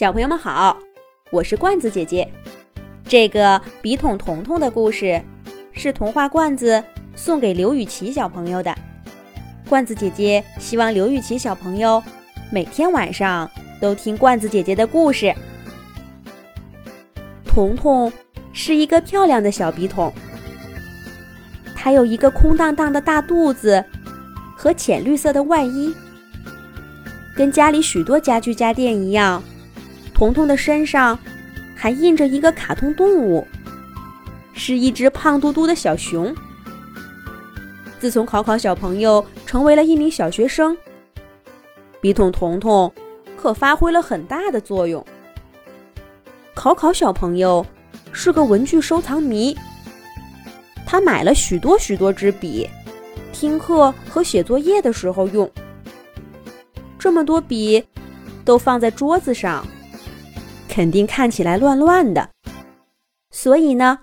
小朋友们好，我是罐子姐姐。这个笔筒彤彤的故事是童话罐子送给刘雨琪小朋友的。罐子姐姐希望刘雨琪小朋友每天晚上都听罐子姐姐的故事。彤彤是一个漂亮的小笔筒，它有一个空荡荡的大肚子和浅绿色的外衣，跟家里许多家具家电一样。彤彤的身上还印着一个卡通动物，是一只胖嘟嘟的小熊。自从考考小朋友成为了一名小学生，笔筒彤彤可发挥了很大的作用。考考小朋友是个文具收藏迷，他买了许多许多支笔，听课和写作业的时候用。这么多笔都放在桌子上。肯定看起来乱乱的，所以呢，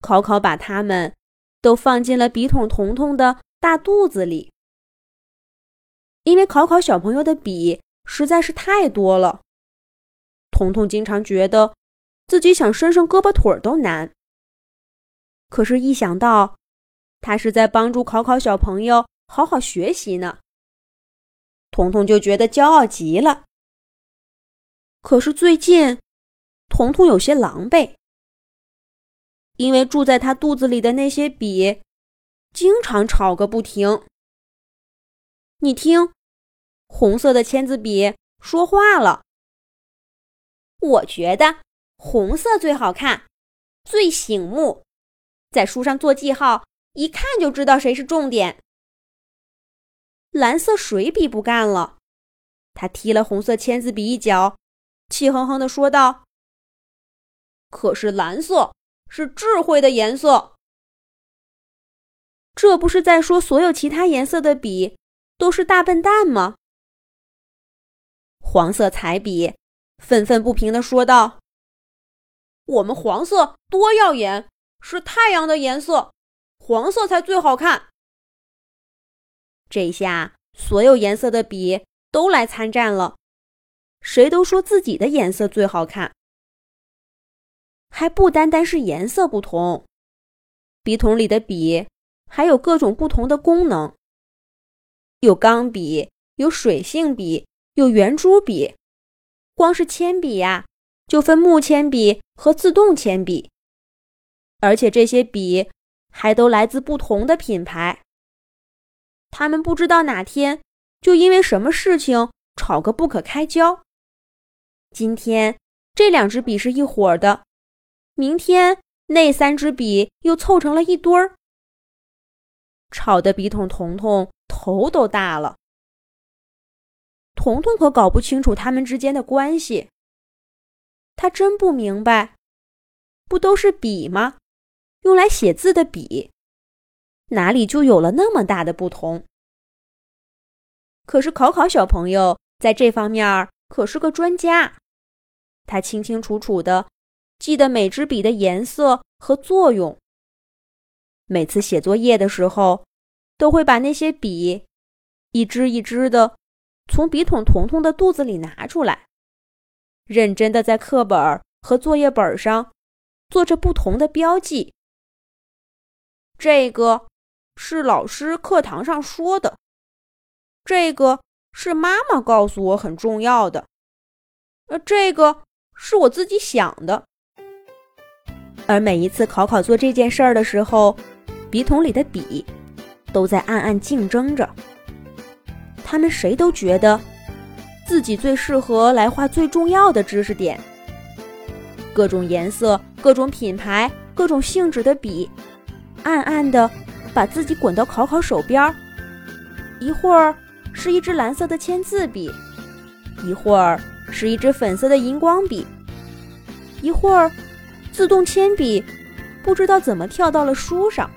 考考把它们都放进了笔筒彤彤的大肚子里。因为考考小朋友的笔实在是太多了，彤彤经常觉得自己想伸伸胳膊腿儿都难。可是，一想到他是在帮助考考小朋友好好学习呢，彤彤就觉得骄傲极了。可是最近，彤彤有些狼狈，因为住在他肚子里的那些笔，经常吵个不停。你听，红色的签字笔说话了：“我觉得红色最好看，最醒目，在书上做记号，一看就知道谁是重点。”蓝色水笔不干了，他踢了红色签字笔一脚。气哼哼地说道：“可是蓝色是智慧的颜色，这不是在说所有其他颜色的笔都是大笨蛋吗？”黄色彩笔愤愤不平地说道：“我们黄色多耀眼，是太阳的颜色，黄色才最好看。”这下所有颜色的笔都来参战了。谁都说自己的颜色最好看，还不单单是颜色不同，笔筒里的笔还有各种不同的功能，有钢笔，有水性笔，有圆珠笔，光是铅笔呀，就分木铅笔和自动铅笔，而且这些笔还都来自不同的品牌。他们不知道哪天就因为什么事情吵个不可开交。今天这两支笔是一伙的，明天那三支笔又凑成了一堆儿，吵得笔筒彤彤头都大了。彤彤可搞不清楚他们之间的关系，他真不明白，不都是笔吗？用来写字的笔，哪里就有了那么大的不同？可是考考小朋友在这方面可是个专家。他清清楚楚的记得每支笔的颜色和作用。每次写作业的时候，都会把那些笔一支一支的从笔筒彤彤的肚子里拿出来，认真的在课本和作业本上做着不同的标记。这个是老师课堂上说的，这个是妈妈告诉我很重要的，呃，这个。是我自己想的，而每一次考考做这件事儿的时候，笔筒里的笔都在暗暗竞争着。他们谁都觉得自己最适合来画最重要的知识点。各种颜色、各种品牌、各种性质的笔，暗暗的把自己滚到考考手边儿。一会儿是一支蓝色的签字笔，一会儿。是一支粉色的荧光笔，一会儿，自动铅笔不知道怎么跳到了书上。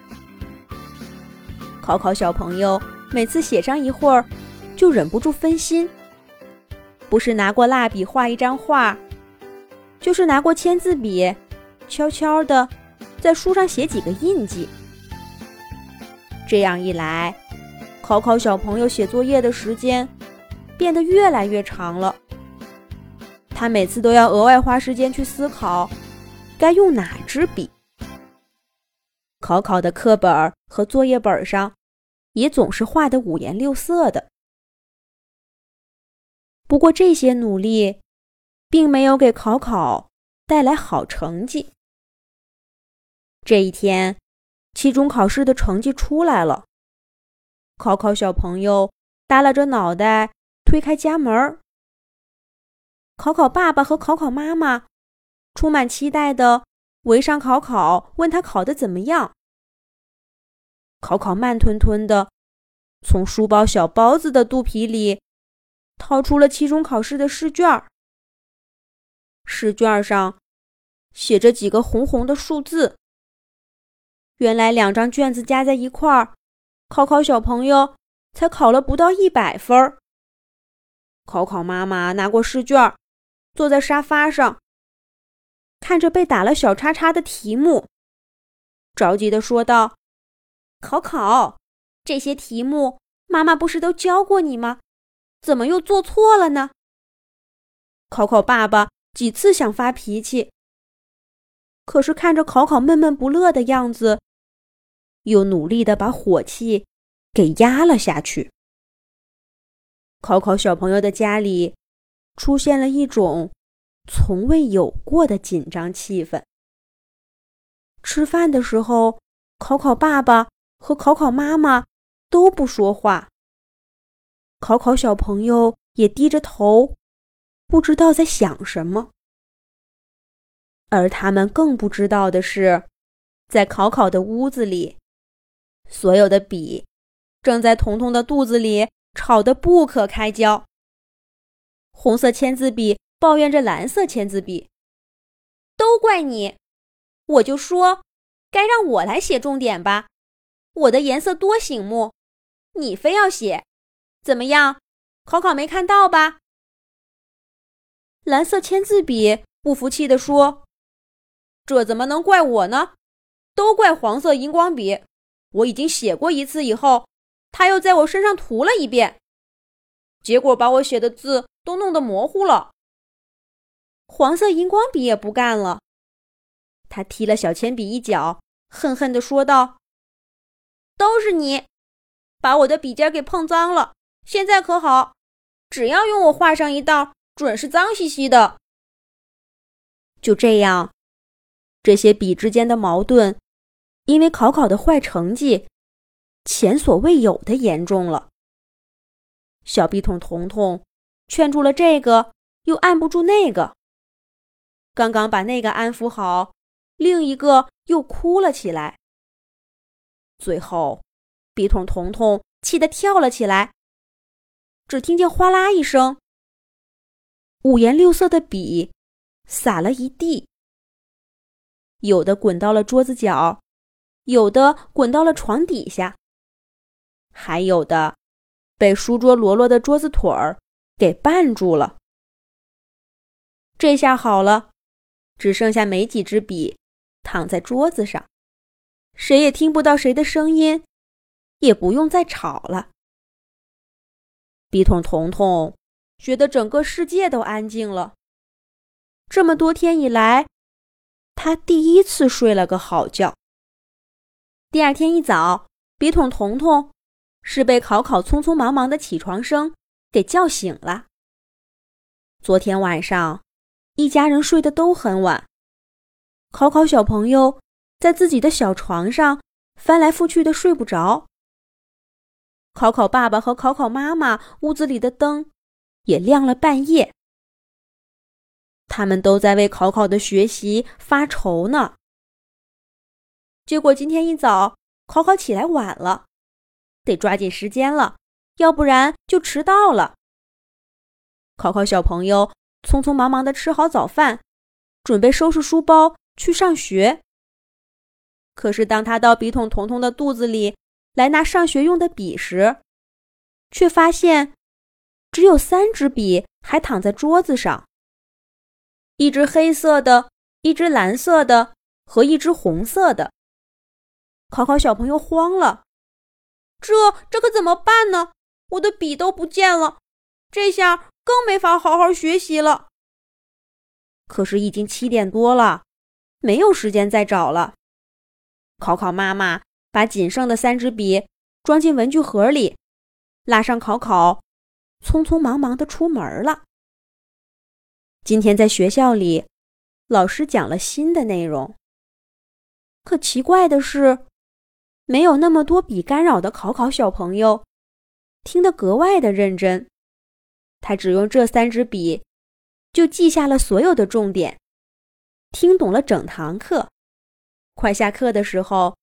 考考小朋友每次写上一会儿，就忍不住分心，不是拿过蜡笔画一张画，就是拿过签字笔，悄悄的在书上写几个印记。这样一来，考考小朋友写作业的时间变得越来越长了。他每次都要额外花时间去思考该用哪支笔。考考的课本和作业本上也总是画的五颜六色的。不过这些努力并没有给考考带来好成绩。这一天，期中考试的成绩出来了。考考小朋友耷拉着脑袋推开家门，考考爸爸和考考妈妈充满期待的围上考考，问他考的怎么样。考考慢吞吞的从书包小包子的肚皮里掏出了期中考试的试卷试卷上写着几个红红的数字。原来两张卷子加在一块儿，考考小朋友才考了不到一百分儿。考考妈妈拿过试卷，坐在沙发上，看着被打了小叉叉的题目，着急的说道：“考考，这些题目妈妈不是都教过你吗？怎么又做错了呢？”考考爸爸几次想发脾气，可是看着考考闷闷不乐的样子。又努力的把火气给压了下去。考考小朋友的家里出现了一种从未有过的紧张气氛。吃饭的时候，考考爸爸和考考妈妈都不说话。考考小朋友也低着头，不知道在想什么。而他们更不知道的是，在考考的屋子里。所有的笔正在彤彤的肚子里吵得不可开交。红色签字笔抱怨着蓝色签字笔：“都怪你！我就说该让我来写重点吧，我的颜色多醒目，你非要写，怎么样？考考没看到吧？”蓝色签字笔不服气地说：“这怎么能怪我呢？都怪黄色荧光笔。”我已经写过一次，以后他又在我身上涂了一遍，结果把我写的字都弄得模糊了。黄色荧光笔也不干了，他踢了小铅笔一脚，恨恨地说道：“都是你，把我的笔尖给碰脏了。现在可好，只要用我画上一道，准是脏兮兮的。”就这样，这些笔之间的矛盾。因为考考的坏成绩，前所未有的严重了。小笔筒彤彤劝住了这个，又按不住那个。刚刚把那个安抚好，另一个又哭了起来。最后，笔筒彤彤气得跳了起来。只听见哗啦一声，五颜六色的笔洒了一地，有的滚到了桌子角。有的滚到了床底下，还有的被书桌罗罗的桌子腿儿给绊住了。这下好了，只剩下没几支笔躺在桌子上，谁也听不到谁的声音，也不用再吵了。笔筒彤彤觉得整个世界都安静了。这么多天以来，他第一次睡了个好觉。第二天一早，笔筒彤彤是被考考匆匆忙忙的起床声给叫醒了。昨天晚上，一家人睡得都很晚。考考小朋友在自己的小床上翻来覆去的睡不着。考考爸爸和考考妈妈屋子里的灯也亮了半夜，他们都在为考考的学习发愁呢。结果今天一早，考考起来晚了，得抓紧时间了，要不然就迟到了。考考小朋友匆匆忙忙的吃好早饭，准备收拾书包去上学。可是当他到笔筒彤彤的肚子里来拿上学用的笔时，却发现只有三支笔还躺在桌子上，一支黑色的，一支蓝色的和一支红色的。考考小朋友慌了，这这可怎么办呢？我的笔都不见了，这下更没法好好学习了。可是已经七点多了，没有时间再找了。考考妈妈把仅剩的三支笔装进文具盒里，拉上考考，匆匆忙忙的出门了。今天在学校里，老师讲了新的内容。可奇怪的是，没有那么多笔干扰的考考小朋友，听得格外的认真。他只用这三支笔，就记下了所有的重点，听懂了整堂课。快下课的时候，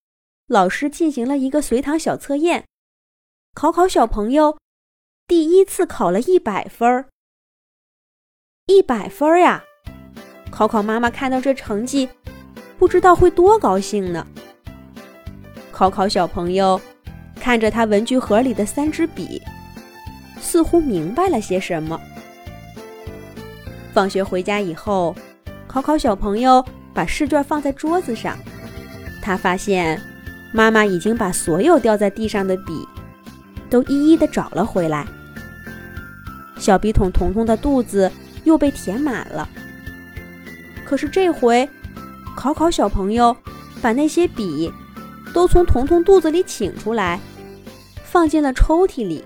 老师进行了一个随堂小测验，考考小朋友第一次考了一百分儿。一百分儿呀！考考妈妈看到这成绩，不知道会多高兴呢。考考小朋友看着他文具盒里的三支笔，似乎明白了些什么。放学回家以后，考考小朋友把试卷放在桌子上，他发现妈妈已经把所有掉在地上的笔都一一的找了回来。小笔筒彤彤的肚子。又被填满了。可是这回，考考小朋友把那些笔都从彤彤肚子里请出来，放进了抽屉里，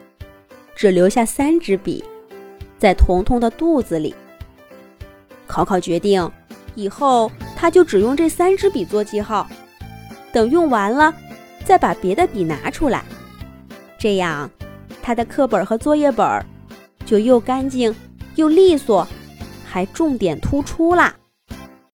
只留下三支笔在彤彤的肚子里。考考决定，以后他就只用这三支笔做记号，等用完了再把别的笔拿出来，这样他的课本和作业本就又干净。又利索，还重点突出啦。